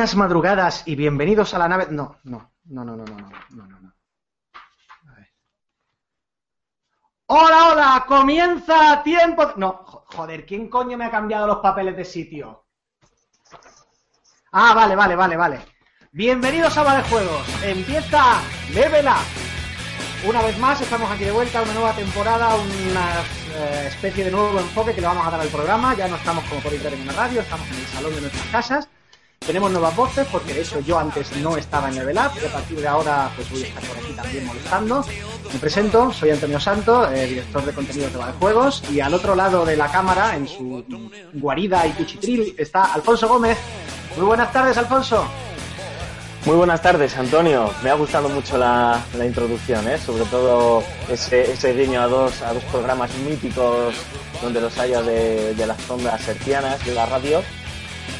Buenas madrugadas y bienvenidos a la nave. No, no, no, no, no, no, no, no, no. A ver. Hola, hola, comienza tiempo. No, joder, ¿quién coño me ha cambiado los papeles de sitio? Ah, vale, vale, vale, vale. Bienvenidos a de Juegos. Empieza Level Up. Una vez más estamos aquí de vuelta, una nueva temporada, una eh, especie de nuevo enfoque que le vamos a dar al programa. Ya no estamos como por ver en una radio, estamos en el salón de nuestras casas. Tenemos nuevas voces, porque de hecho yo antes no estaba en Level Up y a partir de ahora pues voy a estar por aquí también molestando. Me presento, soy Antonio Santo, eh, director de contenidos de Juegos y al otro lado de la cámara, en su guarida y cuchitril, está Alfonso Gómez. Muy buenas tardes, Alfonso. Muy buenas tardes, Antonio. Me ha gustado mucho la, introducción, ¿eh? sobre todo ese, guiño a dos, a dos programas míticos donde los haya de, las ondas hercianas de la radio.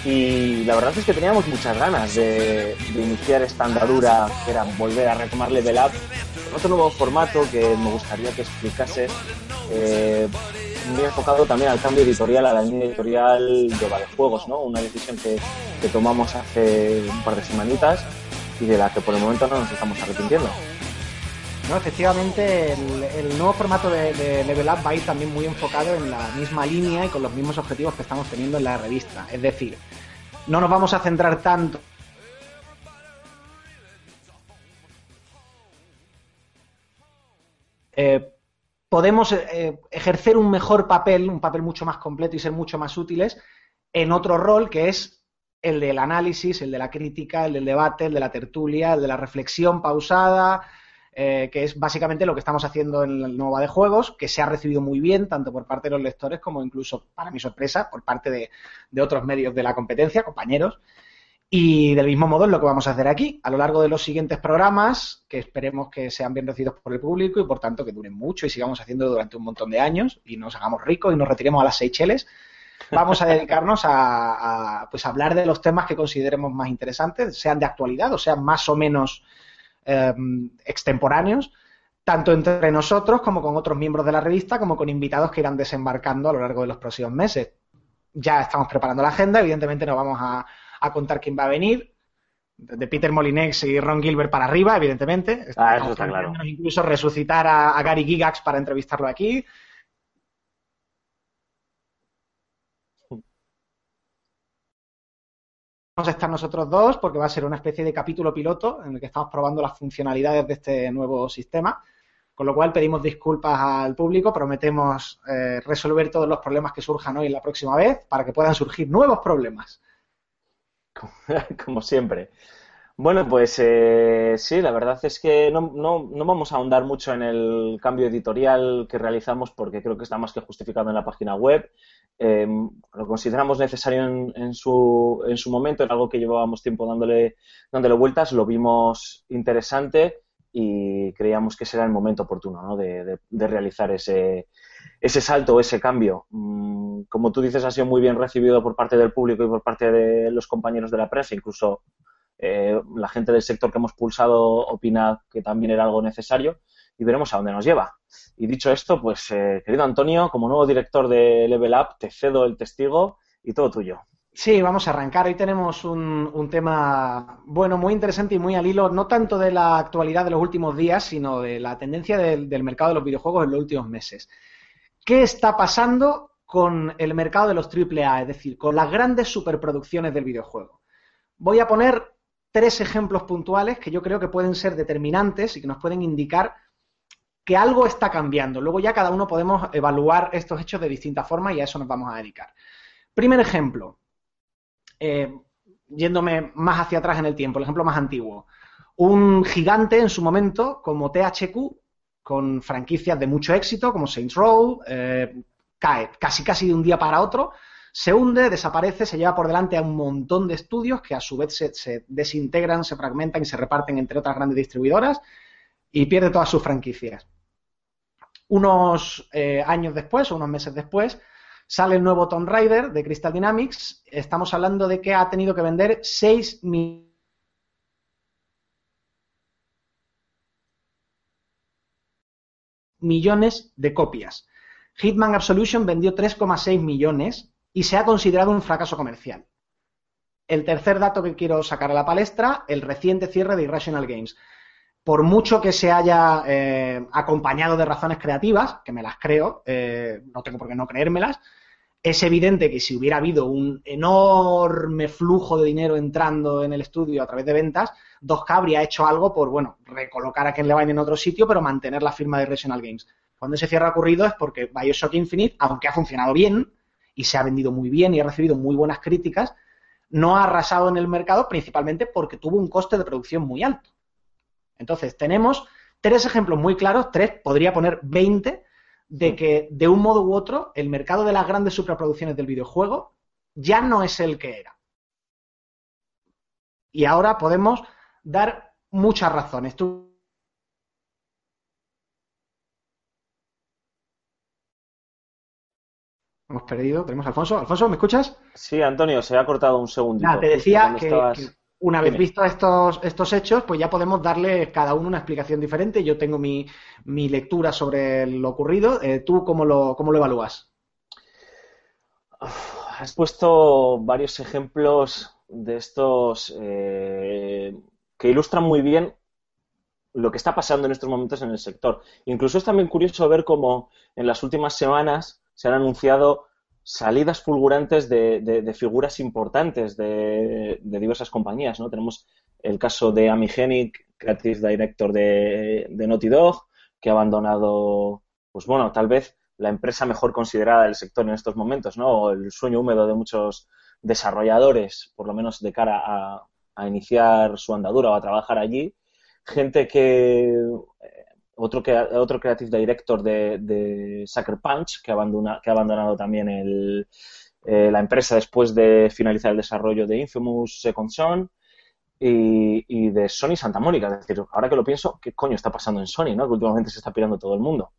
Y la verdad es que teníamos muchas ganas de, iniciar esta andadura, que era volver a retomar Level Up, con otro nuevo formato que me gustaría que explicase eh, muy enfocado también al cambio editorial, a la línea editorial de Juegos, ¿no? Una decisión que, tomamos hace un par de semanitas y de la que por el momento no nos estamos arrepintiendo. No, efectivamente, el, nuevo formato de, Level Up va a ir también muy enfocado en la misma línea y con los mismos objetivos que estamos teniendo en la revista. Es decir, no nos vamos a centrar tanto eh, podemos eh, ejercer un mejor papel, un papel mucho más completo y ser mucho más útiles en otro rol que es el del análisis, el de la crítica, el del debate, el de la tertulia, el de la reflexión pausada, eh, que es básicamente lo que estamos haciendo en el Nova de Juegos, que se ha recibido muy bien, tanto por parte de los lectores como incluso, para mi sorpresa, por parte de, de otros medios de la competencia, compañeros. Y del mismo modo es lo que vamos a hacer aquí, a lo largo de los siguientes programas, que esperemos que sean bien recibidos por el público y por tanto que duren mucho y sigamos haciendo durante un montón de años y nos hagamos ricos y nos retiremos a las Seychelles. Vamos a dedicarnos a, pues, hablar de los temas que consideremos más interesantes, sean de actualidad o sean más o menos em, extemporáneos, tanto entre nosotros como con otros miembros de la revista, como con invitados que irán desembarcando a lo largo de los próximos meses. Ya estamos preparando la agenda, evidentemente no vamos a a contar quién va a venir. De Peter Molinex y Ron Gilbert para arriba, evidentemente. Ah, eso está claro. Incluso resucitar a, Gary Gigax para entrevistarlo aquí. Vamos a estar nosotros dos porque va a ser una especie de capítulo piloto en el que estamos probando las funcionalidades de este nuevo sistema. Con lo cual pedimos disculpas al público, prometemos eh, resolver todos los problemas que surjan hoy la próxima vez para que puedan surgir nuevos problemas. como siempre. Bueno, pues eh, sí, la verdad es que no, no, no, vamos a ahondar mucho en el cambio editorial que realizamos porque creo que está más que justificado en la página web. Em, lo consideramos necesario en, su, en su momento, era algo que llevábamos tiempo dándole, dándole vueltas, lo vimos interesante y creíamos que será el momento oportuno ¿no? de, de, realizar ese, ese salto, ese cambio. Mm, como tú dices, ha sido muy bien recibido por parte del público y por parte de los compañeros de la prensa, incluso eh, la gente del sector que hemos pulsado opina que también era algo necesario y veremos a dónde nos lleva. Y dicho esto, pues eh, querido Antonio, como nuevo director de Level Up, te cedo el testigo y todo tuyo. Sí, vamos a arrancar. Hoy tenemos un, tema, bueno, muy interesante y muy al hilo, no tanto de la actualidad de los últimos días, sino de la tendencia del, del mercado de los videojuegos en los últimos meses. ¿Qué está pasando con el mercado de los AAA, es decir, con las grandes superproducciones del videojuego? Voy a poner tres ejemplos puntuales que yo creo que pueden ser determinantes y que nos pueden indicar que algo está cambiando. Luego ya cada uno podemos evaluar estos hechos de distinta forma y a eso nos vamos a dedicar. Primer ejemplo, eh, yéndome más hacia atrás en el tiempo, el ejemplo más antiguo. Un gigante en su momento como THQ con franquicias de mucho éxito como Saints Row, eh, cae casi casi de un día para otro, se hunde, desaparece, se lleva por delante a un montón de estudios que a su vez se, desintegran, se fragmentan y se reparten entre otras grandes distribuidoras y pierde todas sus franquicias. Unos eh, años después, o unos meses después, sale el nuevo Tomb Raider de Crystal Dynamics. Estamos hablando de que ha tenido que vender 6 millones millones de copias. Hitman Absolution vendió 3,6 millones y se ha considerado un fracaso comercial. El tercer dato que quiero sacar a la palestra, el reciente cierre de Irrational Games. Por mucho que se haya eh, acompañado de razones creativas, que me las creo, eh, no tengo por qué no creérmelas, es evidente que si hubiera habido un enorme flujo de dinero entrando en el estudio a través de ventas, 2K habría hecho algo por, bueno, recolocar a Ken Levine en otro sitio, pero mantener la firma de Irrational Games. Cuando ese cierre ha ocurrido es porque Bioshock Infinite, aunque ha funcionado bien y se ha vendido muy bien y ha recibido muy buenas críticas, no ha arrasado en el mercado principalmente porque tuvo un coste de producción muy alto. Entonces, tenemos tres ejemplos muy claros, tres, podría poner 20, de que de un modo u otro el mercado de las grandes superproducciones del videojuego ya no es el que era. Y ahora podemos dar muchas razones. Tú Hemos perdido, tenemos a Alfonso. Alfonso, ¿me escuchas? Sí, Antonio, se ha cortado un segundo. te decía que, una vez vistos estos, estos hechos, pues ya podemos darle cada uno una explicación diferente. Yo tengo mi, lectura sobre lo ocurrido. Eh, ¿Tú cómo lo, cómo lo evalúas? Has puesto varios ejemplos de estos eh, que ilustran muy bien lo que está pasando en estos momentos en el sector. Incluso es también curioso ver cómo en las últimas semanas se han anunciado salidas fulgurantes de, figuras importantes de, diversas compañías. ¿no? Tenemos el caso de Amy Hennig, Creative Director de, Naughty Dog, que ha abandonado, pues bueno, tal vez la empresa mejor considerada del sector en estos momentos, ¿no? O el sueño húmedo de muchos desarrolladores, por lo menos de cara a, a iniciar su andadura o a trabajar allí. Gente que otro, otro creative director de, Sucker Punch, que, abandona, que ha abandonado también el, eh, la empresa después de finalizar el desarrollo de Infamous Second Son. Y, de Sony Santa Mónica. Es decir, ahora que lo pienso, ¿qué coño está pasando en Sony? ¿no? Que últimamente se está pirando todo el mundo.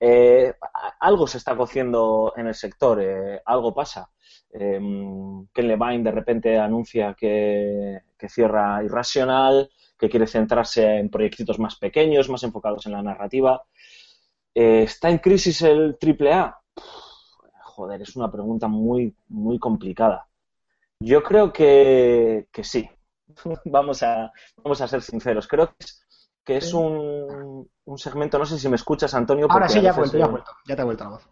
Eh, algo se está cociendo en el sector, eh, algo pasa. Ken Levine de repente anuncia que, que cierra Irrational, que quiere centrarse en proyectitos más pequeños, más enfocados en la narrativa. Eh, ¿Está en crisis el AAA? Joder, es una pregunta muy, muy complicada. Yo creo que, sí. vamos, a, vamos a ser sinceros. Creo que es, que es un, segmento, no sé si me escuchas, Antonio. Ahora sí, ya, vuelto, ya, vuelto, ya te ha vuelto la voz.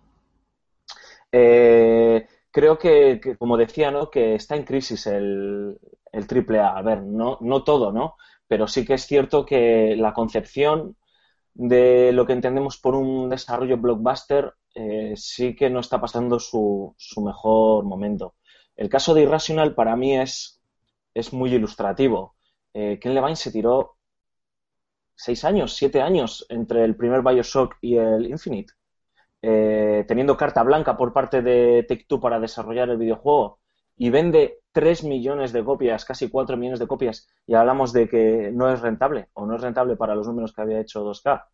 Eh, creo que, como decía, ¿no? que está en crisis el, el AAA. A ver, no, no todo, ¿no? Pero sí que es cierto que la concepción de lo que entendemos por un desarrollo blockbuster eh, sí que no está pasando su, su, mejor momento. El caso de Irrational para mí es, es muy ilustrativo. Eh, Ken Levine se tiró seis años, siete años entre el primer Bioshock y el Infinite, eh, teniendo carta blanca por parte de Take-Two para desarrollar el videojuego y vende 3 millones de copias, casi 4 millones de copias, y hablamos de que no es rentable o no es rentable para los números que había hecho 2K,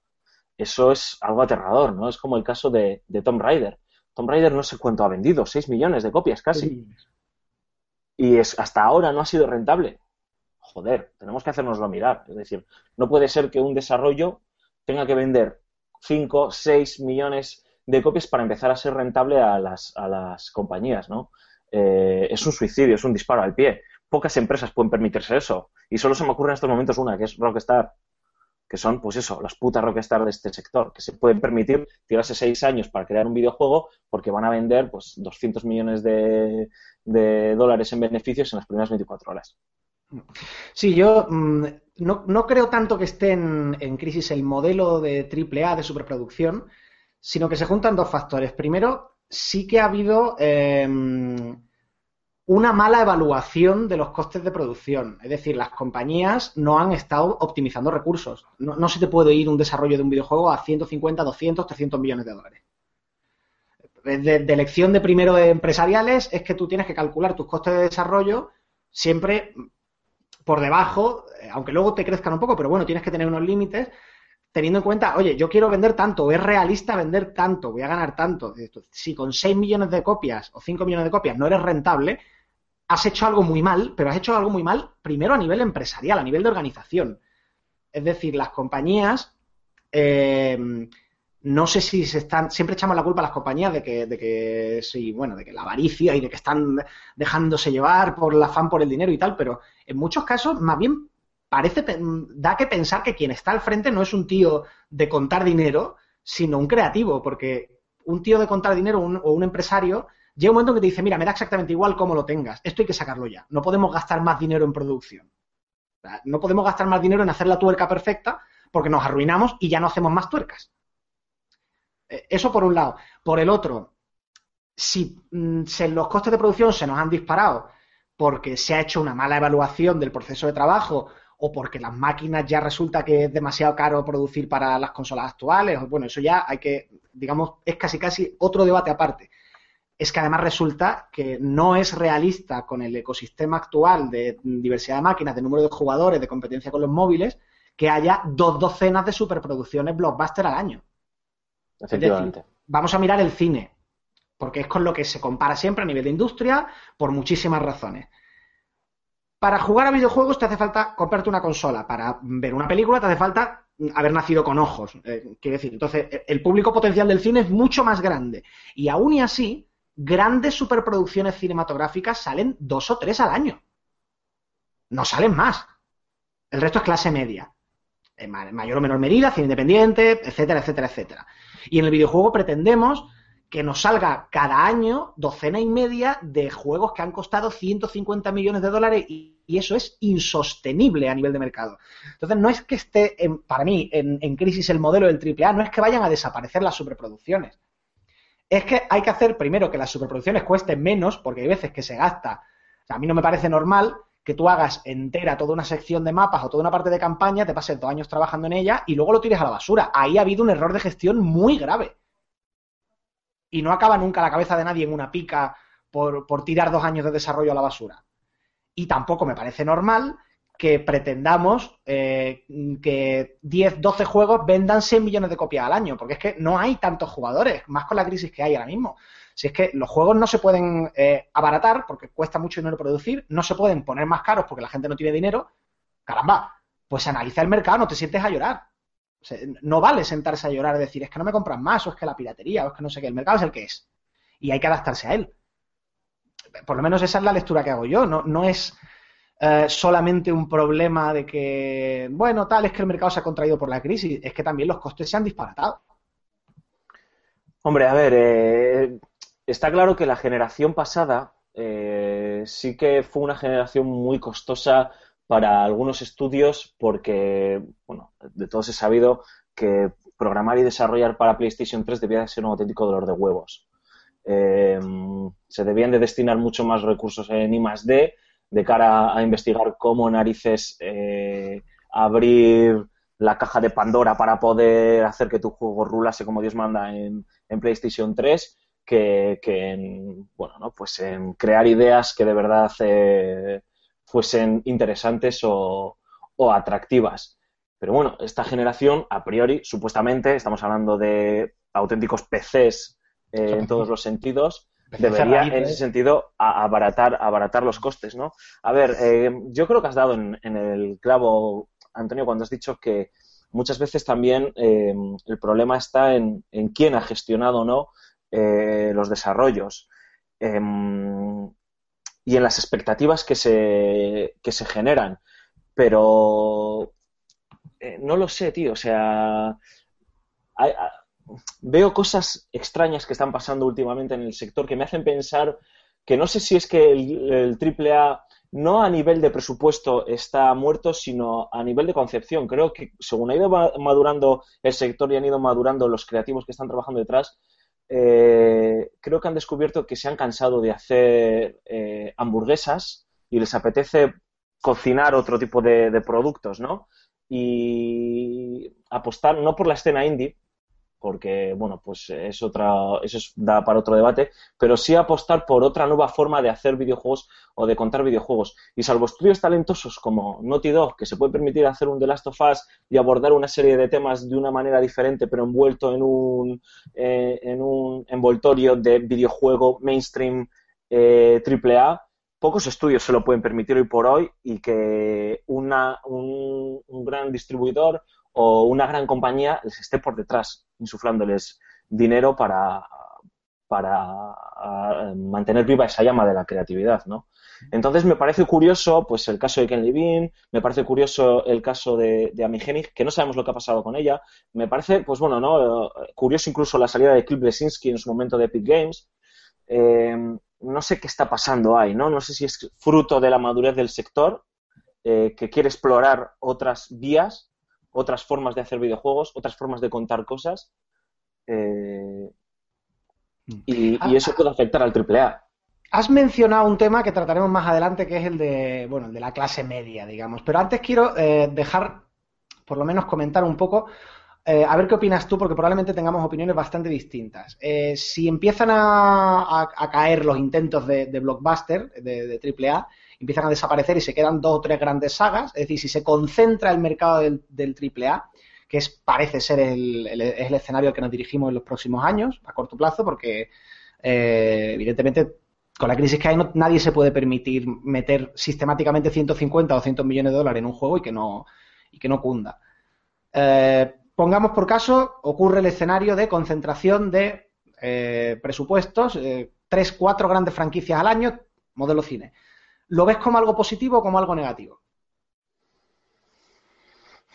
eso es algo aterrador, ¿no? Es como el caso de, de Tomb Raider. Tomb Raider no sé cuánto ha vendido, 6 millones de copias casi. Y es, hasta ahora no ha sido rentable. Joder, tenemos que hacernoslo mirar. Es decir, no puede ser que un desarrollo tenga que vender 5, 6 millones de copias para empezar a ser rentable a las, a las compañías, ¿no? Eh, es un suicidio, es un disparo al pie. Pocas empresas pueden permitirse eso. Y solo se me ocurre en estos momentos una, que es Rockstar, que son, pues eso, las putas Rockstar de este sector, que se pueden permitir tirarse seis años para crear un videojuego porque van a vender pues 200 millones de, dólares en beneficios en las primeras 24 horas. Sí, yo mm, no, creo tanto que esté en, crisis el modelo de AAA de superproducción, sino que se juntan dos factores. Primero, sí que ha habido em, una mala evaluación de los costes de producción. Es decir, las compañías no han estado optimizando recursos. No, se te puede ir un desarrollo de un videojuego a 150, 200, 300 millones de dólares. De, de elección de primero de empresariales es que tú tienes que calcular tus costes de desarrollo siempre por debajo, eh, aunque luego te crezcan un poco, pero bueno, tienes que tener unos límites teniendo en cuenta, oye, yo quiero vender tanto, es realista vender tanto, voy a ganar tanto. Si con 6 millones de copias o 5 millones de copias no eres rentable, has hecho algo muy mal, pero has hecho algo muy mal primero a nivel empresarial, a nivel de organización. Es decir, las compañías eh, no sé si se están, siempre echamos la culpa a las compañías de que, de que sí, bueno, de que la avaricia y de que están dejándose llevar por el afán por el dinero y tal, pero en muchos casos más bien parece, da que pensar que quien está al frente no es un tío de contar dinero, sino un creativo, porque un tío de contar dinero o un empresario llega un momento en que te dice, mira, me da exactamente igual cómo lo tengas, esto hay que sacarlo ya, no podemos gastar más dinero en producción. No podemos gastar más dinero en hacer la tuerca perfecta porque nos arruinamos y ya no hacemos más tuercas. Eh, eso por un lado. Por el otro, si mm, los costes de producción se nos han disparado porque se ha hecho una mala evaluación del proceso de trabajo o porque las máquinas ya resulta que es demasiado caro producir para las consolas actuales, bueno, eso ya hay que, digamos, es casi casi otro debate aparte. Es que además resulta que no es realista con el ecosistema actual de diversidad de máquinas, de número de jugadores, de competencia con los móviles, que haya dos docenas de superproducciones blockbuster al año. Efectivamente. vamos a mirar el cine, porque es con lo que se compara siempre a nivel de industria por muchísimas razones. Para jugar a videojuegos te hace falta comprarte una consola. Para ver una película te hace falta haber nacido con ojos. Eh, quiero decir, entonces el público potencial del cine es mucho más grande. Y aún y así, grandes superproducciones cinematográficas salen dos o tres al año. No salen más. El resto es clase media. En mayor o menor medida, cine independiente, etcétera, etcétera, etcétera. Y en el videojuego pretendemos que nos salga cada año docena y media de juegos que han costado 150 millones de dólares y, eso es insostenible a nivel de mercado. Entonces, no es que esté, para mí, en, crisis el modelo del AAA, no es que vayan a desaparecer las superproducciones. Es que hay que hacer primero que las superproducciones cuesten menos, porque hay veces que se gasta. a mí no me parece normal que tú hagas entera toda una sección de mapas o toda una parte de campaña, te pases dos años trabajando en ella y luego lo tires a la basura. Ahí ha habido un error de gestión muy grave y no acaba nunca la cabeza de nadie en una pica por, tirar dos años de desarrollo a la basura. Y tampoco me parece normal que pretendamos eh, que 10, 12 juegos vendan 100 millones de copias al año, porque es que no hay tantos jugadores, más con la crisis que hay ahora mismo. Si es que los juegos no se pueden eh, abaratar porque cuesta mucho dinero producir, no se pueden poner más caros porque la gente no tiene dinero, caramba, pues analiza el mercado, no te sientes a llorar no vale sentarse a llorar y decir, es que no me compran más, o es que la piratería, o es que no sé qué. El mercado es el que es. Y hay que adaptarse a él. Por lo menos esa es la lectura que hago yo. No, no es eh, solamente un problema de que, bueno, tal, es que el mercado se ha contraído por la crisis. Es que también los costes se han disparatado. Hombre, a ver, eh, está claro que la generación pasada eh, sí que fue una generación muy costosa para algunos estudios porque, bueno, de todos he sabido que programar y desarrollar para PlayStation 3 debía de ser un auténtico dolor de huevos. Se debían de destinar mucho más recursos en I D de cara a investigar cómo narices eh, abrir la caja de Pandora para poder hacer que tu juego rulase como Dios manda en, PlayStation 3 que, en, bueno, ¿no? pues en crear ideas que de verdad eh, fuesen interesantes o, atractivas. Pero bueno, esta generación, a priori, supuestamente, estamos hablando de auténticos PCs eh, en todos los sentidos, debería en ese sentido abaratar, abaratar los costes, ¿no? A ver, eh, yo creo que has dado en, el clavo, Antonio, cuando has dicho que muchas veces también eh, el problema está en, en, quién ha gestionado o no los desarrollos. Em, y en las expectativas que se, que se generan. Pero eh, no lo sé, tío. O sea, veo cosas extrañas que están pasando últimamente en el sector que me hacen pensar que no sé si es que el, triple AAA no a nivel de presupuesto está muerto, sino a nivel de concepción. Creo que según ha ido madurando el sector y han ido madurando los creativos que están trabajando detrás, eh, creo que han descubierto que se han cansado de hacer eh, hamburguesas y les apetece cocinar otro tipo de, de, productos, ¿no? Y apostar no por la escena indie, porque, bueno, pues es otra, eso da para otro debate, pero sí apostar por otra nueva forma de hacer videojuegos o de contar videojuegos. Y salvo estudios talentosos como Naughty Dog, que se puede permitir hacer un The Last of Us y abordar una serie de temas de una manera diferente, pero envuelto en un, eh, en un envoltorio de videojuego mainstream eh, AAA, pocos estudios se lo pueden permitir hoy por hoy y que una, un gran distribuidor o una gran compañía les esté por detrás, insuflándoles dinero para, para mantener viva esa llama de la creatividad, ¿no? Entonces me parece curioso, pues el caso de Ken Levine, me parece curioso el caso de, de que no sabemos lo que ha pasado con ella. Me parece, pues bueno, no, curioso incluso la salida de Cliff Lesinski en su momento de Epic Games. Eh, no sé qué está pasando ahí, ¿no? No sé si es fruto de la madurez del sector eh, que quiere explorar otras vías, otras formas de hacer videojuegos, otras formas de contar cosas. Eh, y, y, eso puede afectar al AAA. Has mencionado un tema que trataremos más adelante, que es el de, bueno, el de la clase media, digamos. Pero antes quiero eh, dejar, por lo menos comentar un poco, eh, a ver qué opinas tú, porque probablemente tengamos opiniones bastante distintas. Eh, si empiezan a, caer los intentos de, blockbuster, de, de, AAA, empiezan a desaparecer y se quedan dos o tres grandes sagas, es decir, si se concentra el mercado del, del AAA, que es, parece ser el, es el escenario al que nos dirigimos en los próximos años, a corto plazo, porque evidentemente con la crisis que hay, nadie se puede permitir meter sistemáticamente 150 o 200 millones de dólares en un juego y que no, y que no cunda. Eh, pongamos por caso, ocurre el escenario de concentración de eh, presupuestos, eh, tres, cuatro grandes franquicias al año, modelo cine. ¿Lo ves como algo positivo o como algo negativo?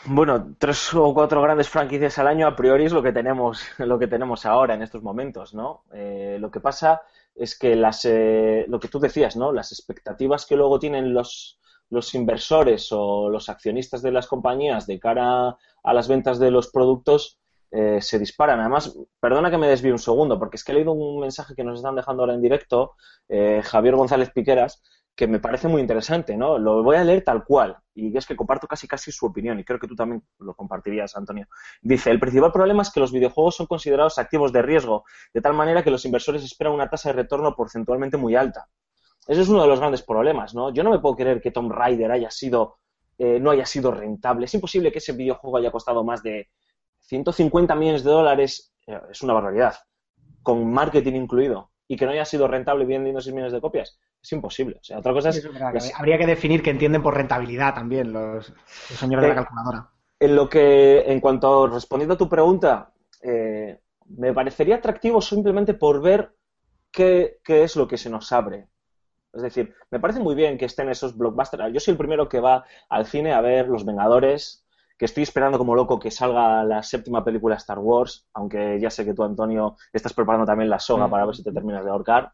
Bueno, tres o cuatro grandes franquicias al año a priori es lo que tenemos, lo que tenemos ahora en estos momentos, ¿no? lo que pasa es que las, eh, lo que tú decías, ¿no? Las expectativas que luego tienen los, los inversores o los accionistas de las compañías de cara a las ventas de los productos eh, se disparan. Además, perdona que me desvíe un segundo, porque es que he leído un mensaje que nos están dejando ahora en directo, eh, Javier González Piqueras, que me parece muy interesante, ¿no? Lo voy a leer tal cual, y es que comparto casi casi su opinión, y creo que tú también lo compartirías, Antonio. Dice, el principal problema es que los videojuegos son considerados activos de riesgo, de tal manera que los inversores esperan una tasa de retorno porcentualmente muy alta. Ese es uno de los grandes problemas, ¿no? Yo no me puedo creer que Tomb Raider haya sido, eh, no haya sido rentable. Es imposible que ese videojuego haya costado más de 150 millones de dólares, eh, es una barbaridad, con marketing incluido, y que no haya sido rentable vendiendo 6 millones de copias es imposible. O sea, otra cosa es, Habría que definir qué entienden por rentabilidad también los, señores de la calculadora. En lo que, en cuanto respondiendo a tu pregunta, eh, me parecería atractivo simplemente por ver qué, es lo que se nos abre. Es decir, me parece muy bien que estén esos blockbusters. Yo soy el primero que va al cine a ver Los Vengadores, que estoy esperando como loco que salga la séptima película Star Wars, aunque ya sé que tú, Antonio, estás preparando también la soga mm. para ver si te terminas de ahorcar.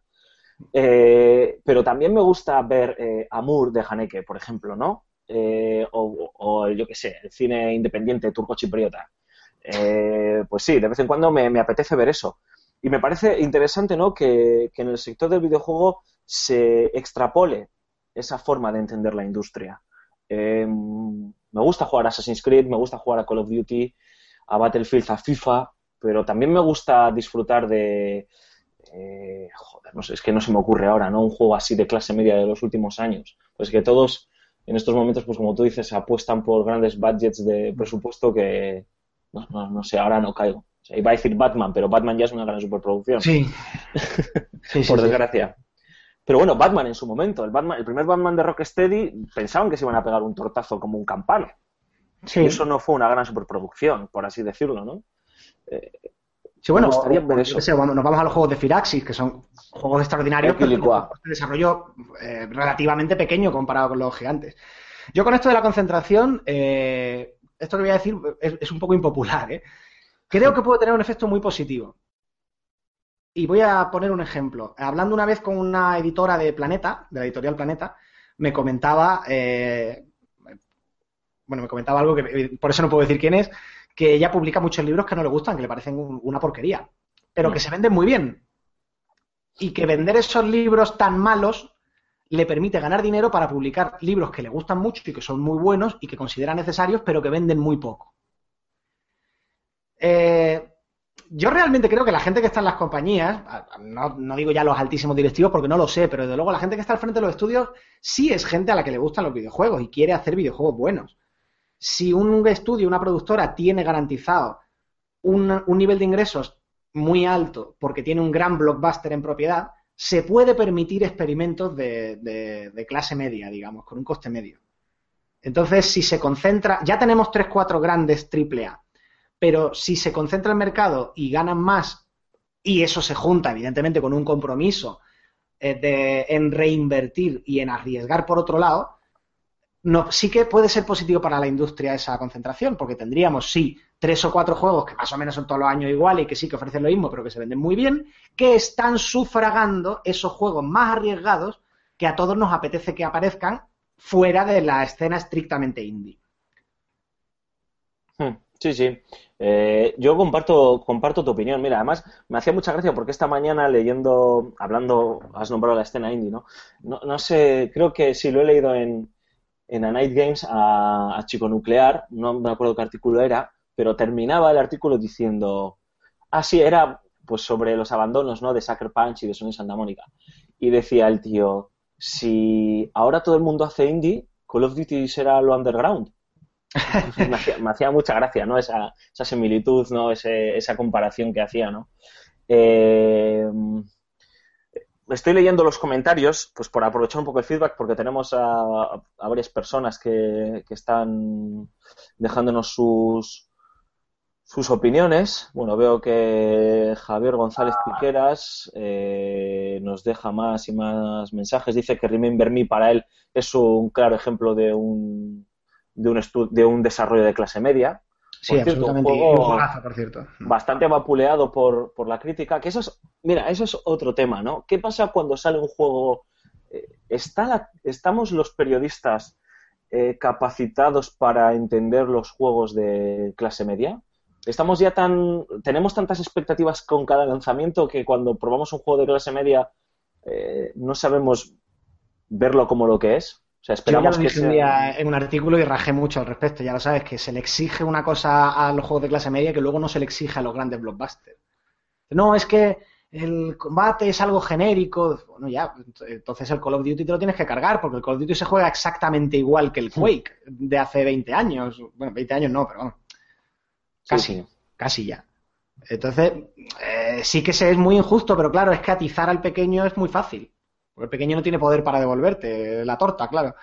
Eh, pero también me gusta ver eh, Amur de Haneke, por ejemplo, ¿no? Eh, o, yo qué sé, el cine independiente turco-chipriota. pues sí, de vez en cuando me, apetece ver eso. Y me parece interesante, ¿no? Que, en el sector del videojuego se extrapole esa forma de entender la industria. Me gusta jugar a Assassin's Creed, me gusta jugar a Call of Duty, a Battlefield, a FIFA, pero también me gusta disfrutar de, eh, joder, no sé, es que no se me ocurre ahora, ¿no? Un juego así de clase media de los últimos años. Pues que todos en estos momentos, pues como tú dices, apuestan por grandes budgets de presupuesto que, no, sé, ahora no caigo. iba a decir Batman, pero Batman ya es una gran superproducción. Sí. por desgracia. Pero bueno, Batman en su momento, el, Batman, el primer Batman de Rocksteady, pensaban que se iban a pegar un tortazo como un campano. Sí. Y eso no fue una gran superproducción, por así decirlo, ¿no? Eh, Sí, bueno, nos vamos a los juegos de Firaxis, que son juegos extraordinarios, pero de desarrollo eh, relativamente pequeño comparado con los gigantes. Yo con esto de la concentración, eh, esto que voy a decir es, un poco impopular. ¿eh? Creo que puede tener un efecto muy positivo. Y voy a poner un ejemplo. Hablando una vez con una editora de Planeta, de la editorial Planeta, me comentaba, bueno, me comentaba algo que por eso no puedo decir quién es, que ella publica muchos libros que no le gustan, que le parecen una porquería, pero que mm. se venden muy bien. Y que vender esos libros tan malos le permite ganar dinero para publicar libros que le gustan mucho y que son muy buenos y que considera necesarios, pero que venden muy poco. Eh, yo realmente creo que la gente que está en las compañías, no, digo ya los altísimos directivos porque no lo sé, pero desde luego la gente que está al frente de los estudios sí es gente a la que le gustan los videojuegos y quiere hacer videojuegos buenos si un estudio, una productora tiene garantizado un, nivel de ingresos muy alto porque tiene un gran blockbuster en propiedad, se puede permitir experimentos de, clase media, digamos, con un coste medio. Entonces, si se concentra, ya tenemos 3-4 grandes AAA, pero si se concentra el mercado y ganan más, y eso se junta, evidentemente, con un compromiso eh, de, en reinvertir y en arriesgar por otro lado, sí que puede ser positivo para la industria esa concentración, porque tendríamos, sí, tres o cuatro juegos que más o menos son todos los años iguales y que sí que ofrecen lo mismo, pero que se venden muy bien, que están sufragando esos juegos más arriesgados que a todos nos apetece que aparezcan fuera de la escena estrictamente indie. Hmm, sí, sí. Eh, yo comparto, comparto tu opinión. Mira, además me hacía mucha gracia porque esta mañana leyendo, hablando, has nombrado la escena indie, ¿no? No, no sé, creo que sí lo he leído en, en A Night Games a, Chico Nuclear, no me acuerdo qué artículo era, pero terminaba el artículo diciendo, ah, sí, era pues sobre los abandonos, ¿no? De Sucker Punch y de Sony Santa Mónica. Y decía el tío, si ahora todo el mundo hace indie, Call of Duty será lo underground. Me, hacía, mucha gracia, ¿no? Esa, esa similitud, ¿no? esa comparación que hacía, ¿no? Eh, estoy leyendo los comentarios, pues por aprovechar un poco el feedback, porque tenemos a, varias personas que, están dejándonos sus, sus opiniones. Bueno, veo que Javier González Piqueras eh, nos deja más y más mensajes. Dice que Remember Me para él es un claro ejemplo de un, de un, de un desarrollo de clase media. Sí, absolutamente. Un juego por cierto. Bastante vapuleado por, por, la crítica. Que eso es, mira, eso es otro tema, ¿no? ¿Qué pasa cuando sale un juego? Eh, ¿está ¿Estamos los periodistas eh, capacitados para entender los juegos de clase media? Estamos ya tan. Tenemos tantas expectativas con cada lanzamiento que cuando probamos un juego de clase media eh, no sabemos verlo como lo que es. O sea, esperamos Yo ya lo dije un día en un artículo y rajé mucho al respecto, ya lo sabes, que se le exige una cosa a los juegos de clase media que luego no se le exige a los grandes blockbusters. No, es que el combate es algo genérico. Bueno, ya, entonces el Call of Duty te lo tienes que cargar, porque el Call of Duty se juega exactamente igual que el Quake de hace 20 años. Bueno, 20 años no, pero bueno. Casi, casi ya. Entonces, eh, sí que se es muy injusto, pero claro, es que atizar al pequeño es muy fácil. El pequeño no tiene poder para devolverte la torta, claro.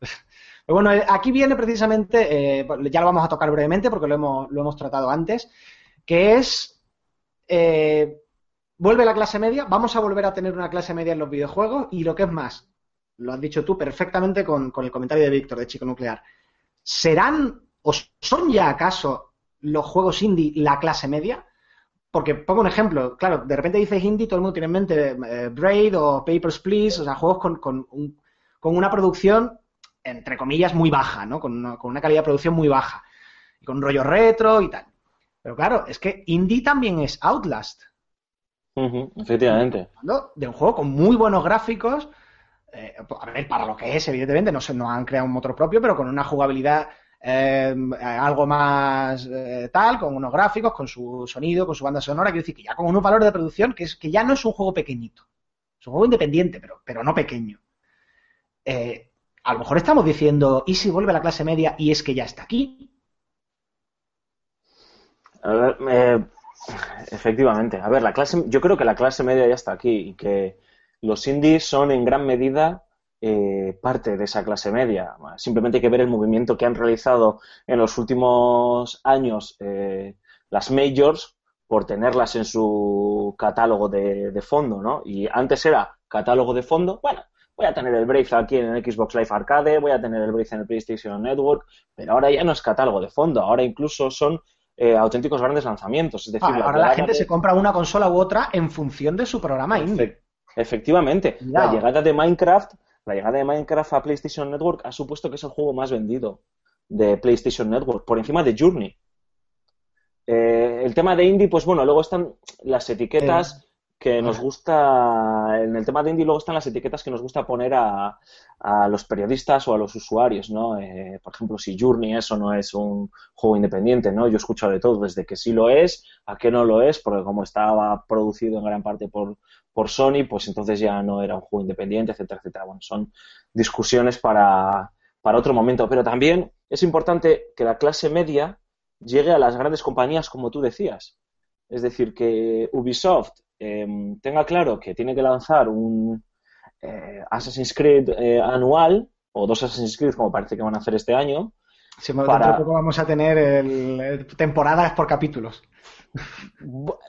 Pero bueno, aquí viene precisamente, eh, ya lo vamos a tocar brevemente porque lo hemos, lo hemos tratado antes, que es, eh, vuelve la clase media, vamos a volver a tener una clase media en los videojuegos y lo que es más, lo has dicho tú perfectamente con, con el comentario de Víctor de Chico Nuclear, ¿serán o son ya acaso los juegos indie la clase media? Porque pongo un ejemplo, claro, de repente dices indie, todo el mundo tiene en mente eh, Braid o Papers, Please, o sea, juegos con, con, una producción, entre comillas, muy baja, ¿no? Con una, con una, calidad de producción muy baja. Y con un rollo retro y tal. Pero claro, es que indie también es Outlast. efectivamente. De un juego con muy buenos gráficos, eh, a ver, para lo que es, evidentemente, no, se, no han creado un motor propio, pero con una jugabilidad Em, algo más eh, tal, con unos gráficos, con su sonido, con su banda sonora, quiero decir que ya con unos valores de producción que es que ya no es un juego pequeñito, es un juego independiente, pero, pero no pequeño. Eh, a lo mejor estamos diciendo, ¿y si vuelve a la clase media y es que ya está aquí? A ver, eh, efectivamente. A ver, la clase, yo creo que la clase media ya está aquí y que los indies son en gran medida eh, parte de esa clase media. Simplemente hay que ver el movimiento que han realizado en los últimos años eh, las majors por tenerlas en su catálogo de, fondo, ¿no? Y antes era catálogo de fondo, bueno, voy a tener el Brave aquí en el Xbox Live Arcade, voy a tener el Brave en el PlayStation Network, pero ahora ya no es catálogo de fondo, ahora incluso son eh, auténticos grandes lanzamientos. Es decir, ahora la, gente se compra una consola u otra en función de su programa indie. Efectivamente, la llegada de Minecraft la llegada de Minecraft a PlayStation Network ha supuesto que es el juego más vendido de PlayStation Network, por encima de Journey. Eh, el tema de indie, pues bueno, luego están las etiquetas que nos gusta, en el tema de indie luego están las etiquetas que nos gusta poner a, los periodistas o a los usuarios, ¿no? Eh, por ejemplo, si Journey eso no es un juego independiente, ¿no? Yo he escuchado de todo, desde que sí lo es, a que no lo es, porque como estaba producido en gran parte por, por Sony, pues entonces ya no era un juego independiente, etcétera, etcétera. Bueno, son discusiones para, para otro momento, pero también es importante que la clase media llegue a las grandes compañías, como tú decías. Es decir, que Ubisoft Em, tenga claro que tiene que lanzar un eh, Assassin's Creed eh, anual o dos Assassin's Creed como parece que van a hacer este año. Sí, para... poco vamos a tener el, temporadas por capítulos.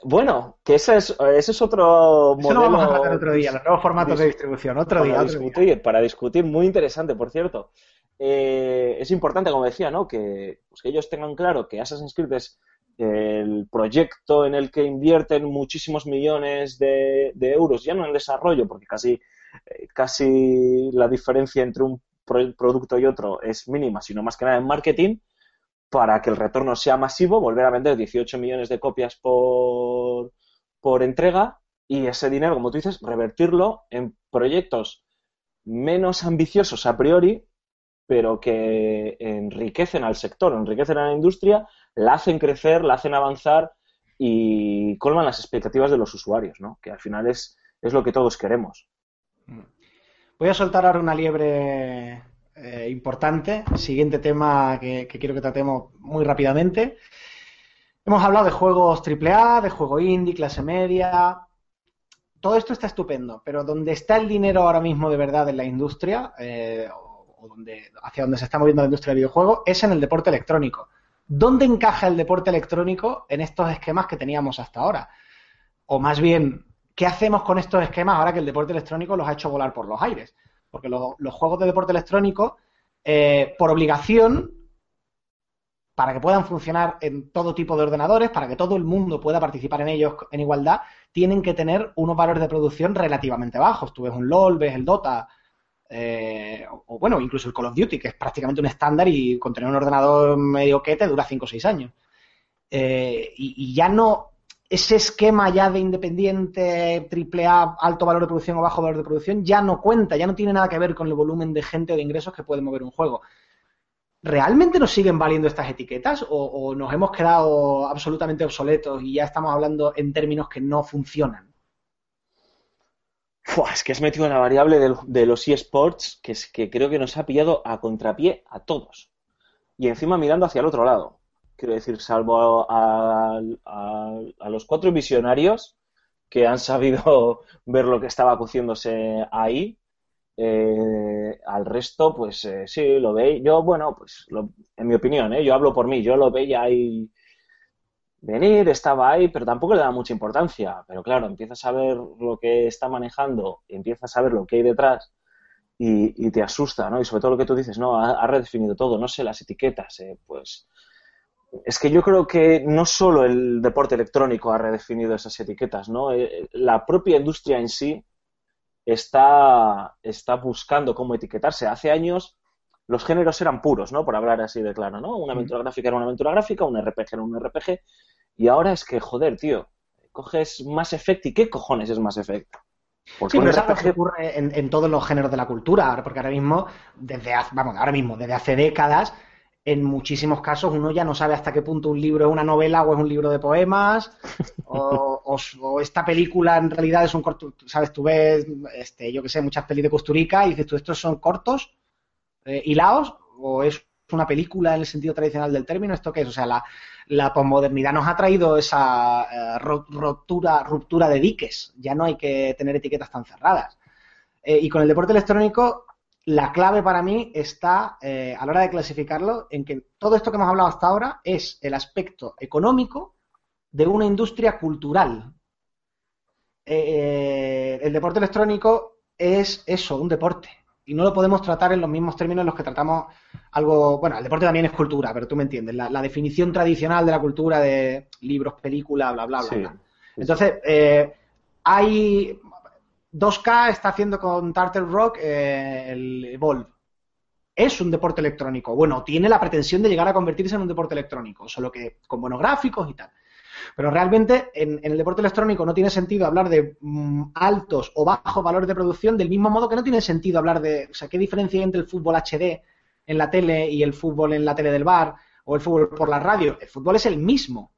Bueno, que ese es, ese es otro Eso lo vamos a tratar otro día, los nuevos formatos de distribución, otro día. discutir, Para discutir, muy interesante, por cierto. Eh, es importante, como decía, ¿no? Que, pues, que ellos tengan claro que Assassin's Creed es el proyecto en el que invierten muchísimos millones de, euros, ya no en desarrollo, porque casi, eh, casi la diferencia entre un producto y otro es mínima, sino más que nada en marketing, para que el retorno sea masivo, volver a vender 18 millones de copias por, por entrega y ese dinero, como tú dices, revertirlo en proyectos menos ambiciosos a priori, pero que enriquecen al sector, enriquecen a la industria, la hacen crecer, la hacen avanzar y colman las expectativas de los usuarios, ¿no? Que al final es, es lo que todos queremos. Voy a soltar ahora una liebre eh, importante. Siguiente tema que, quiero que tratemos muy rápidamente. Hemos hablado de juegos AAA, de juego indie, clase media. Todo esto está estupendo, pero donde está el dinero ahora mismo de verdad en la industria, eh, o donde, hacia donde se está moviendo la industria del videojuego, es en el deporte electrónico. ¿Dónde encaja el deporte electrónico en estos esquemas que teníamos hasta ahora? O más bien, ¿qué hacemos con estos esquemas ahora que el deporte electrónico los ha hecho volar por los aires? Porque los, juegos de deporte electrónico, eh, por obligación, para que puedan funcionar en todo tipo de ordenadores, para que todo el mundo pueda participar en ellos en igualdad, tienen que tener unos valores de producción relativamente bajos. Tú ves un LOL, ves el Dota, eh, o, bueno, incluso el Call of Duty, que es prácticamente un estándar y con tener un ordenador medio que te dura 5 o 6 años. Eh, y, ya no, ese esquema ya de independiente, triple A, alto valor de producción o bajo valor de producción, ya no cuenta, ya no tiene nada que ver con el volumen de gente o de ingresos que puede mover un juego. ¿Realmente nos siguen valiendo estas etiquetas o, nos hemos quedado absolutamente obsoletos y ya estamos hablando en términos que no funcionan? Es que has metido una variable de, los eSports que, es, que creo que nos ha pillado a contrapié a todos. Y encima mirando hacia el otro lado quiero decir, salvo a, los cuatro visionarios que han sabido ver lo que estaba cociéndose ahí, eh, al resto, pues eh, sí, lo veis. Yo, bueno, pues en mi opinión, ¿eh? yo hablo por mí, yo lo veía ahí venir, estaba ahí, pero tampoco le da mucha importancia. Pero claro, empiezas a ver lo que está manejando, empiezas a ver lo que hay detrás y, te asusta, ¿no? Y sobre todo lo que tú dices, no, ha, redefinido todo, no sé, las etiquetas, pues es que yo creo que no solo el deporte electrónico ha redefinido esas etiquetas, ¿no? Eh, la propia industria en sí está, está buscando cómo etiquetarse. Hace años los géneros eran puros, ¿no? Por hablar así de claro, ¿no? Una aventura gráfica era una aventura gráfica, un RPG era un RPG, y ahora es que, joder, tío, coges Mass Effect y ¿qué cojones es Mass Effect? Porque sí, pero RPG... ocurre en, en, todos los géneros de la cultura, porque ahora mismo, desde vamos, ahora mismo, desde hace décadas, en muchísimos casos uno ya no sabe hasta qué punto un libro es una novela o es un libro de poemas o, esta película en realidad es un corto, sabes, tú ves, este, yo que sé, muchas pelis de Costurica y dices tú, ¿estos son cortos, eh, hilados o es una película en el sentido tradicional del término? ¿Esto qué es? O sea, la, la posmodernidad nos ha traído esa eh, ruptura, ruptura de diques, ya no hay que tener etiquetas tan cerradas. Eh, y con el deporte electrónico la clave para mí está eh, a la hora de clasificarlo en que todo esto que hemos hablado hasta ahora es el aspecto económico de una industria cultural. Eh, el deporte electrónico es eso, un deporte. Y no lo podemos tratar en los mismos términos en los que tratamos algo. Bueno, el deporte también es cultura, pero tú me entiendes. La, definición tradicional de la cultura de libros, películas, bla, bla, bla. Entonces, eh, hay 2K está haciendo con Turtle Rock eh, el Evolve. Es un deporte electrónico. Bueno, tiene la pretensión de llegar a convertirse en un deporte electrónico, solo que con buenos gráficos y tal. Pero realmente en, el deporte electrónico no tiene sentido hablar de mm, altos o bajos valores de producción, del mismo modo que no tiene sentido hablar de, o sea, ¿qué diferencia hay entre el fútbol HD en la tele y el fútbol en la tele del bar o el fútbol por la radio? El fútbol es el mismo.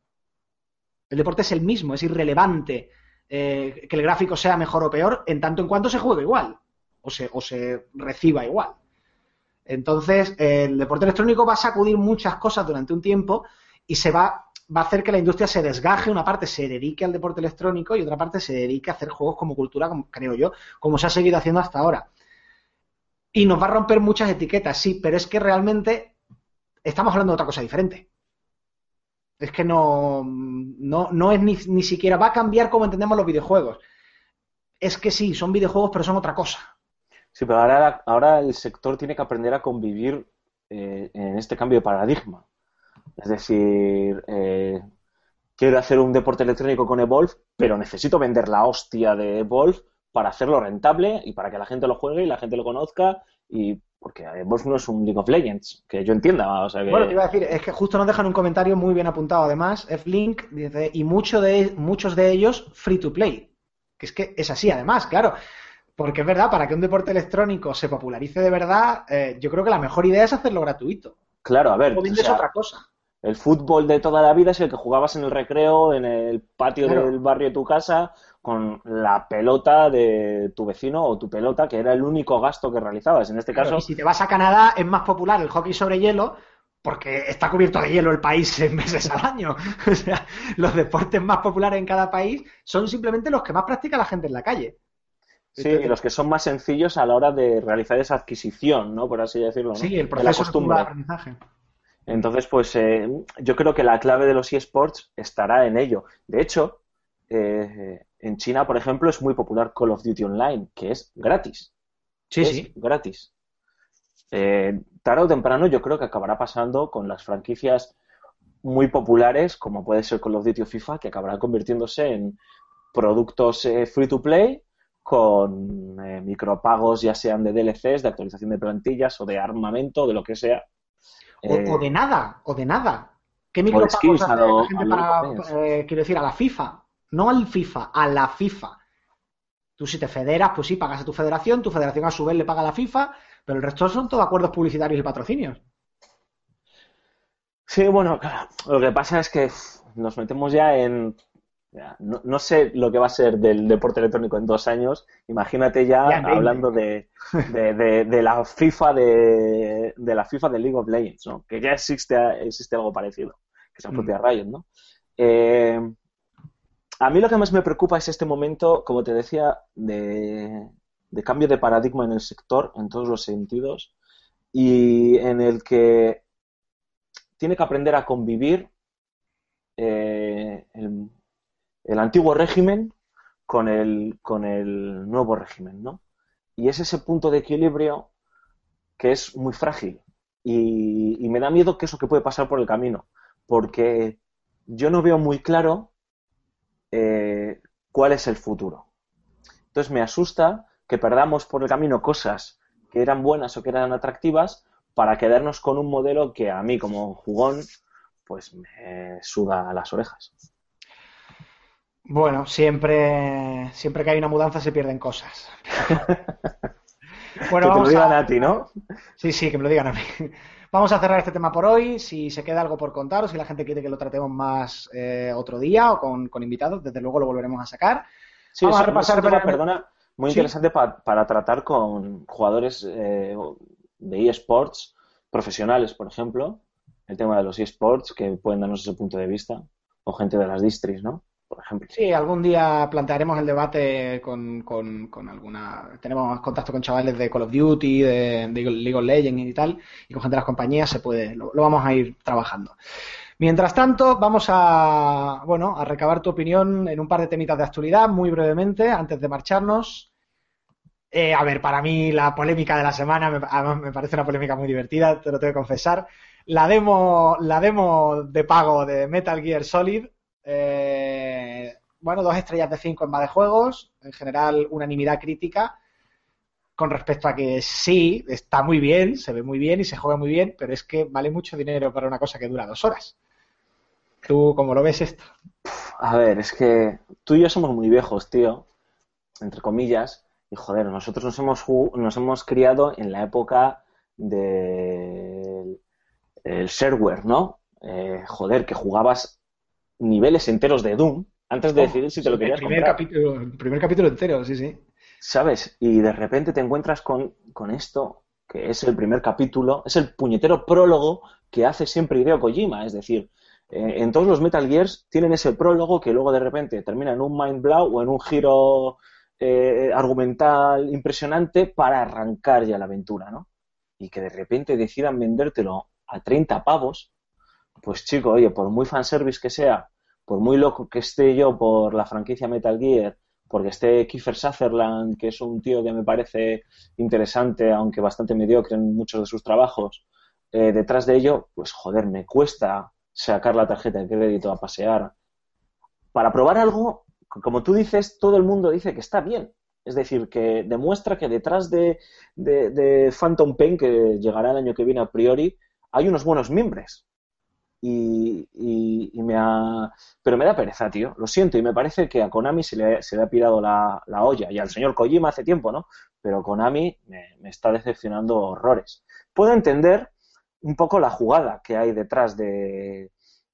El deporte es el mismo, es irrelevante eh, que el gráfico sea mejor o peor, en tanto en cuanto se juegue igual o se, o se reciba igual. Entonces, el deporte electrónico va a sacudir muchas cosas durante un tiempo y se va, va a hacer que la industria se desgaje, una parte se dedique al deporte electrónico y otra parte se dedique a hacer juegos como cultura, creo yo, como se ha seguido haciendo hasta ahora. Y nos va a romper muchas etiquetas, sí, pero es que realmente estamos hablando de otra cosa diferente. Es que no, no, no es ni, ni siquiera, va a cambiar cómo entendemos los videojuegos. Es que sí, son videojuegos, pero son otra cosa. Sí, pero ahora, ahora el sector tiene que aprender a convivir eh, en este cambio de paradigma. Es decir, eh, quiero hacer un deporte electrónico con Evolve, pero necesito vender la hostia de Evolve para hacerlo rentable y para que la gente lo juegue y la gente lo conozca y porque Evolve no es un League of Legends, que yo entienda. Bueno, te iba a decir, es que justo nos dejan un comentario muy bien apuntado además, F-Link dice, y mucho de, muchos de ellos free to play. Que es que es así además, claro. Porque es verdad, para que un deporte electrónico se popularice de verdad, eh, yo creo que la mejor idea es hacerlo gratuito. Claro, a ver. O es otra cosa. El fútbol de toda la vida es el que jugabas en el recreo, en el patio del barrio de tu casa, con la pelota de tu vecino o tu pelota, que era el único gasto que realizabas. En este caso. Y si te vas a Canadá, es más popular el hockey sobre hielo, porque está cubierto de hielo el país en meses al año. o sea, los deportes más populares en cada país son simplemente los que más practica la gente en la calle. Sí, y los que son más sencillos a la hora de realizar esa adquisición, ¿no? Por así decirlo. Sí, el proceso de, aprendizaje. Entonces, pues eh, yo creo que la clave de los eSports estará en ello. De hecho, eh, en China, por ejemplo, es muy popular Call of Duty Online, que es gratis. Sí, sí. Gratis. Eh, tarde o temprano yo creo que acabará pasando con las franquicias muy populares, como puede ser Call of Duty o FIFA, que acabarán convirtiéndose en productos free to play con micropagos, ya sean de DLCs, de actualización de plantillas o de armamento, de lo que sea, o, eh, de nada, o de nada. ¿Qué micropagos hace la gente para, eh, quiero decir, a la FIFA? No al FIFA, a la FIFA. Tú si te federas, pues sí, pagas a tu federación, tu federación a su vez le paga a la FIFA, pero el resto son todos acuerdos publicitarios y patrocinios. Sí, bueno, lo que pasa es que nos metemos ya en no, sé lo que va a ser del deporte electrónico en dos años. Imagínate ya, hablando de, la FIFA de, la FIFA de League of Legends, ¿no? que ya existe, existe algo parecido, que es la propia mm. Riot, ¿no? Eh, a mí lo que más me preocupa es este momento, como te decía, de, cambio de paradigma en el sector, en todos los sentidos, y en el que tiene que aprender a convivir eh, el antiguo régimen con el, con el nuevo régimen, ¿no? Y es ese punto de equilibrio que es muy frágil. Y, me da miedo que eso que puede pasar por el camino, porque yo no veo muy claro eh, cuál es el futuro. Entonces me asusta que perdamos por el camino cosas que eran buenas o que eran atractivas para quedarnos con un modelo que a mí como jugón pues me suda las orejas. Bueno, siempre, siempre que hay una mudanza se pierden cosas. bueno, que te lo digan a... ti, ¿no? Sí, sí, que me lo digan a mí. Vamos a cerrar este tema por hoy. Si se queda algo por contar o si la gente quiere que lo tratemos más eh, otro día o con, invitados, desde luego lo volveremos a sacar. Sí, Vamos a repasar. perdona, muy interesante para tratar con jugadores eh, de eSports profesionales, por ejemplo. El tema de los eSports, que pueden darnos ese punto de vista. O gente de las distris, ¿no? Por ejemplo. Sí, algún día plantearemos el debate con, con, alguna. Tenemos contacto con chavales de Call of Duty, de, League of Legends y tal, y con gente de las compañías se puede, lo, vamos a ir trabajando. Mientras tanto, vamos a, bueno, a recabar tu opinión en un par de temitas de actualidad, muy brevemente, antes de marcharnos. Eh, a ver, para mí la polémica de la semana, me parece una polémica muy divertida, te lo tengo que confesar. La demo, la demo de pago de Metal Gear Solid eh, bueno, dos estrellas de cinco en más de juegos. En general, unanimidad crítica con respecto a que sí, está muy bien, se ve muy bien y se juega muy bien, pero es que vale mucho dinero para una cosa que dura dos horas. ¿Tú cómo lo ves esto? A ver, es que tú y yo somos muy viejos, tío, entre comillas, y joder, nosotros nos hemos, nos hemos criado en la época del shareware, ¿no? Eh, joder, que jugabas niveles enteros de Doom antes de decidir si te lo querías el primer Capítulo, el primer capítulo entero, sí, sí. ¿Sabes? Y de repente te encuentras con, esto, que es el primer capítulo, es el puñetero prólogo que hace siempre Hideo Kojima, es decir, eh, en todos los Metal Gears tienen ese prólogo que luego de repente termina en un Mind Blow o en un giro eh, argumental impresionante para arrancar ya la aventura, ¿no? Y que de repente decidan vendértelo a 30 pavos, pues chico, oye, por muy fanservice que sea, por muy loco que esté yo por la franquicia Metal Gear, porque esté Kiefer Sutherland, que es un tío que me parece interesante, aunque bastante mediocre en muchos de sus trabajos, eh, detrás de ello, pues joder, me cuesta sacar la tarjeta de crédito a pasear. Para probar algo como tú dices, todo el mundo dice que está bien. Es decir, que demuestra que detrás de, Phantom Pain, que llegará el año que viene a priori, hay unos buenos miembros. Y, me ha... Pero me da pereza, tío. Lo siento. Y me parece que a Konami se le, ha pirado la, olla. Y al señor Kojima hace tiempo, ¿no? Pero Konami me, me, está decepcionando horrores. Puedo entender un poco la jugada que hay detrás de,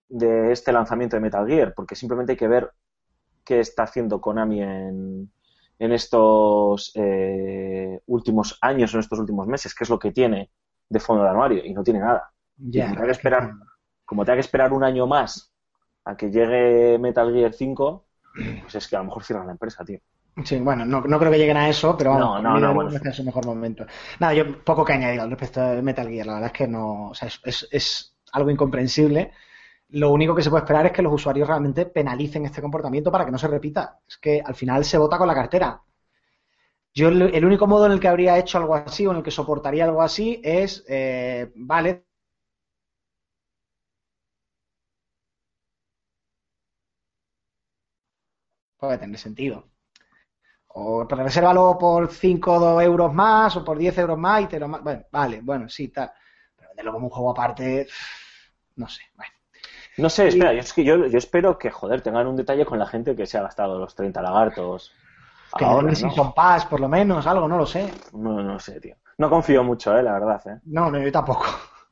de este lanzamiento de Metal Gear, porque simplemente hay que ver qué está haciendo Konami en, en estos eh, últimos años, en estos últimos meses, qué es lo que tiene de fondo de armario, y no tiene nada. Ya, que esperar, como tenga que esperar un año más a que llegue Metal Gear 5, pues es que a lo mejor cierran la empresa, tío. Sí, bueno, no, no creo que lleguen a eso, pero vamos, no, no, no, es su mejor momento. Nada, yo poco que añadir al respecto de Metal Gear, la verdad es que no, o sea, es, es algo incomprensible lo único que se puede esperar es que los usuarios realmente penalicen este comportamiento para que no se repita. Es que al final se vota con la cartera. Yo el, único modo en el que habría hecho algo así o en el que soportaría algo así es, eh, vale, puede tener sentido. O resérvalo por 5 euros más o por 10 euros más y te lo... Bueno, vale, bueno, sí, tal. Pero venderlo como un juego aparte, no sé, bueno. No sé, espera, yo, es que yo, yo, espero que, joder, tengan un detalle con la gente que se ha gastado los 30 lagartos. Que ahora, ¿no? son paz, por lo menos, algo, no lo sé. No, no sé, tío. No confío mucho, eh, la verdad, eh. No, no, yo tampoco.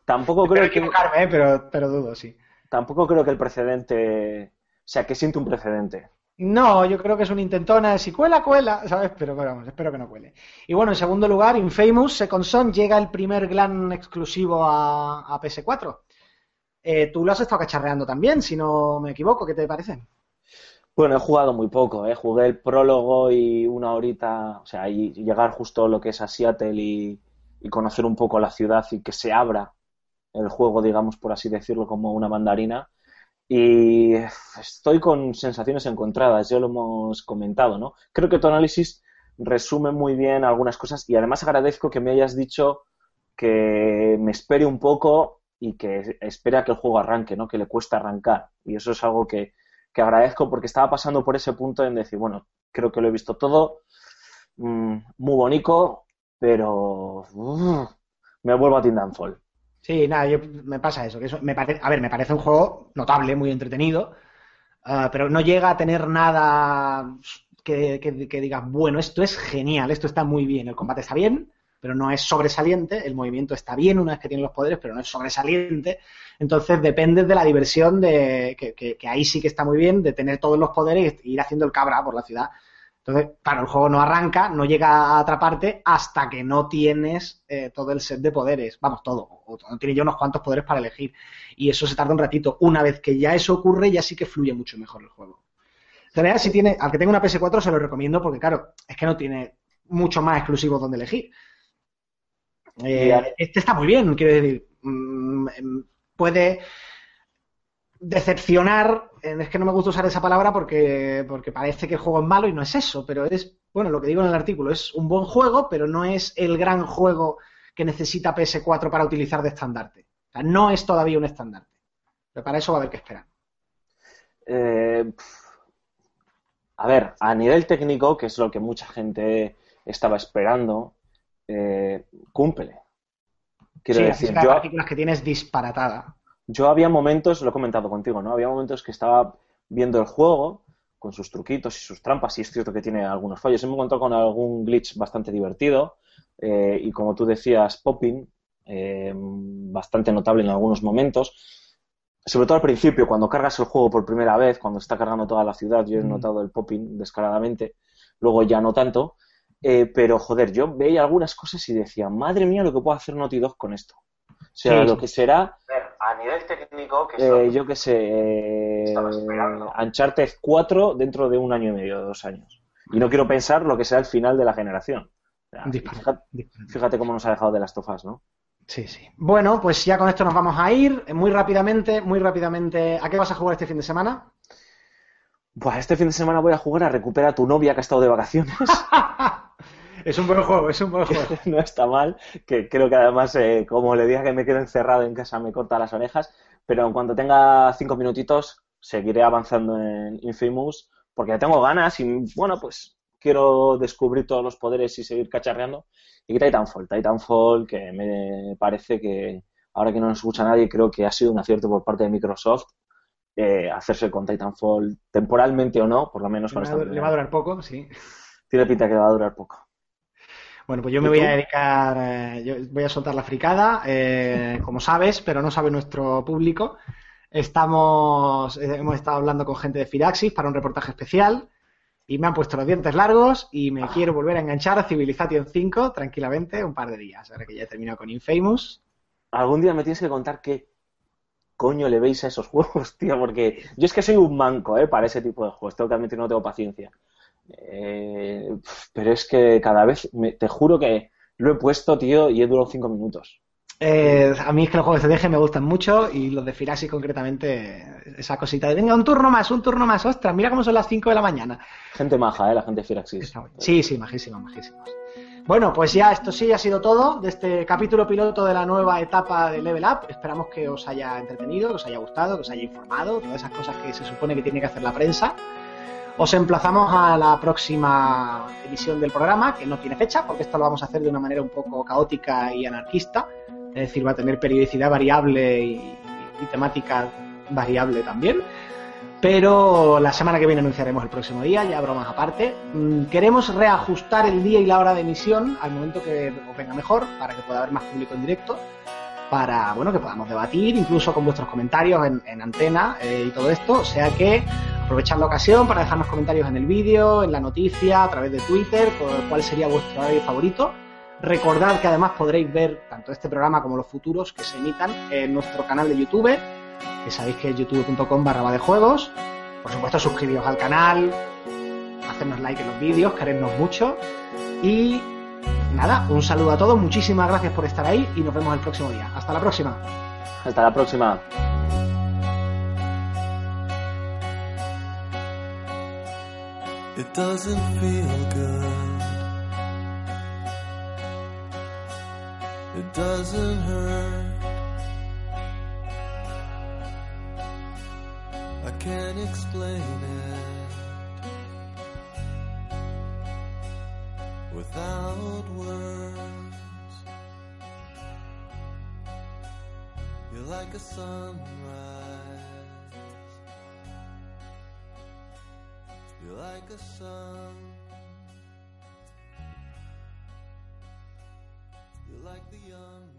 Tampoco creo que... Eh, pero, pero dudo, sí. Tampoco creo que el precedente... O sea, que siente un precedente. No, yo creo que es una intentona si cuela, cuela, ¿sabes? Pero, vamos, espero que no cuele. Y bueno, en segundo lugar, Infamous Second Son llega el primer gran exclusivo a, a PS4. Eh, tú lo has estado cacharreando también, si no me equivoco, ¿qué te parece? Bueno, he jugado muy poco, ¿eh? jugué el prólogo y una horita, o sea, y llegar justo lo que es a Seattle y, conocer un poco la ciudad y que se abra el juego, digamos, por así decirlo, como una mandarina. Y estoy con sensaciones encontradas, ya lo hemos comentado, ¿no? Creo que tu análisis resume muy bien algunas cosas y además agradezco que me hayas dicho que me espere un poco y que espera que el juego arranque, ¿no? Que le cuesta arrancar. Y eso es algo que, agradezco porque estaba pasando por ese punto en decir, bueno, creo que lo he visto todo, mm, muy bonito, pero me vuelvo a Tindanfall. Sí, nada, yo, me pasa eso, que eso me a ver, me parece un juego notable, muy entretenido, ah, pero no llega a tener nada que, que, que diga, bueno, esto es genial, esto está muy bien, el combate está bien, pero no es sobresaliente, el movimiento está bien una vez que tiene los poderes, pero no es sobresaliente, entonces depende de la diversión de, que, ahí sí que está muy bien, de tener todos los poderes e ir haciendo el cabra por la ciudad. Entonces, claro, el juego no arranca, no llega a atraparte hasta que no tienes eh, todo el set de poderes. Vamos, todo. no tiene ya unos cuantos poderes para elegir. Y eso se tarda un ratito. Una vez que ya eso ocurre, ya sí que fluye mucho mejor el juego. En realidad, si tiene, al que tenga una PS4 se lo recomiendo porque, claro, es que no tiene mucho más exclusivos donde elegir. Eh, este está muy bien, quiero decir, mm, em, puede decepcionar, es que no me gusta usar esa palabra porque, porque parece que el juego es malo y no es eso, pero es, bueno, lo que digo en el artículo, es un buen juego, pero no es el gran juego que necesita PS4 para utilizar de estandarte. O sea, no es todavía un estandarte. Pero para eso va a haber que esperar. Eh, a ver, a nivel técnico, que es lo que mucha gente estaba esperando, eh. Quiero decir, yo, que tienes disparatada. Yo había momentos, lo he comentado contigo, ¿no? Había momentos que estaba viendo el juego con sus truquitos y sus trampas, y es cierto que tiene algunos fallos. He encontrado con algún glitch bastante divertido, eh, y como tú decías, popping, eh, bastante notable en algunos momentos. Sobre todo al principio, cuando cargas el juego por primera vez, cuando está cargando toda la ciudad, yo he mm. notado el popping descaradamente, luego ya no tanto. Eh, pero joder, yo veía algunas cosas y decía, madre mía, lo que puede hacer Naughty Dog con esto. O sea, lo que será. A nivel técnico, que eh, yo qué sé, eh, Uncharted 4 dentro de un año y medio, dos años. Y no quiero pensar lo que sea el final de la generación. Fíjate, cómo nos ha dejado de las tofas, ¿no? Sí, sí. Bueno, pues ya con esto nos vamos a ir. Muy rápidamente, muy rápidamente. ¿A qué vas a jugar este fin de semana? Buah, este fin de semana voy a jugar a recuperar a tu novia que ha estado de vacaciones. es un buen juego, es un buen juego. no está mal, que creo que además, eh, como le diga que me quedo encerrado en casa, me corta las orejas, pero en cuanto tenga cinco minutitos, seguiré avanzando en Infamous, porque tengo ganas y, bueno, pues quiero descubrir todos los poderes y seguir cacharreando. Y Titanfall, Titanfall, que me parece que, ahora que no nos escucha nadie, creo que ha sido un acierto por parte de Microsoft eh, hacerse con Titanfall, temporalmente o no, por lo menos Le con esta le va a durar poco, sí. Tiene pinta que va a durar poco. Bueno, pues yo me ¿Y voy a dedicar, eh, yo voy a soltar la fricada, eh, como sabes, pero no sabe nuestro público. Estamos, eh, hemos estado hablando con gente de Firaxis para un reportaje especial y me han puesto los dientes largos y me quiero volver a enganchar a Civilization 5 tranquilamente un par de días, ahora que ya he terminado con Infamous. Algún día me tienes que contar qué coño le veis a esos juegos, tío, porque yo es que soy un manco, ¿eh? Para ese tipo de juegos, tengo que admitir no tengo paciencia. Eh, pero es que cada vez, me- te juro que lo he puesto, tío, y he durado cinco minutos. Eh, a mí es que los juegos de CDG me gustan mucho y los de Firaxis concretamente, esa cosita de venga, un turno más, un turno más, ostras, mira cómo son las 5 de la mañana. Gente maja, ¿eh? La gente de Firaxis. Sí, sí, majísimos, majísimos. Bueno, pues ya esto sí ha sido todo de este capítulo piloto de la nueva etapa de Level Up. Esperamos que os haya entretenido, que os haya gustado, que os haya informado, todas esas cosas que se supone que tiene que hacer la prensa. Os emplazamos a la próxima emisión del programa, que no tiene fecha, porque esto lo vamos a hacer de una manera un poco caótica y anarquista. Es decir, va a tener periodicidad variable y, temática variable también. Pero la semana que viene anunciaremos el próximo día, ya bromas aparte. Mm, Queremos reajustar el día y la hora de emisión al momento que os venga mejor, para que pueda haber más público en directo, para bueno que podamos debatir, incluso con vuestros comentarios en, en antena eh, y todo esto. O sea que aprovechad la ocasión para dejarnos comentarios en el vídeo, en la noticia, a través de Twitter, cuál sería vuestro horario favorito. Recordad que además podréis ver tanto este programa como los futuros que se emitan en nuestro canal de YouTube, que sabéis que es youtube.com barra de juegos. Por supuesto, suscribiros al canal, hacernos like en los vídeos, querernos mucho. Y nada, un saludo a todos, muchísimas gracias por estar ahí y nos vemos el próximo día. Hasta la próxima. Hasta la próxima. It doesn't feel good. It doesn't hurt. I can't explain it without words. You're like a sunrise. Like a sun. You're like the young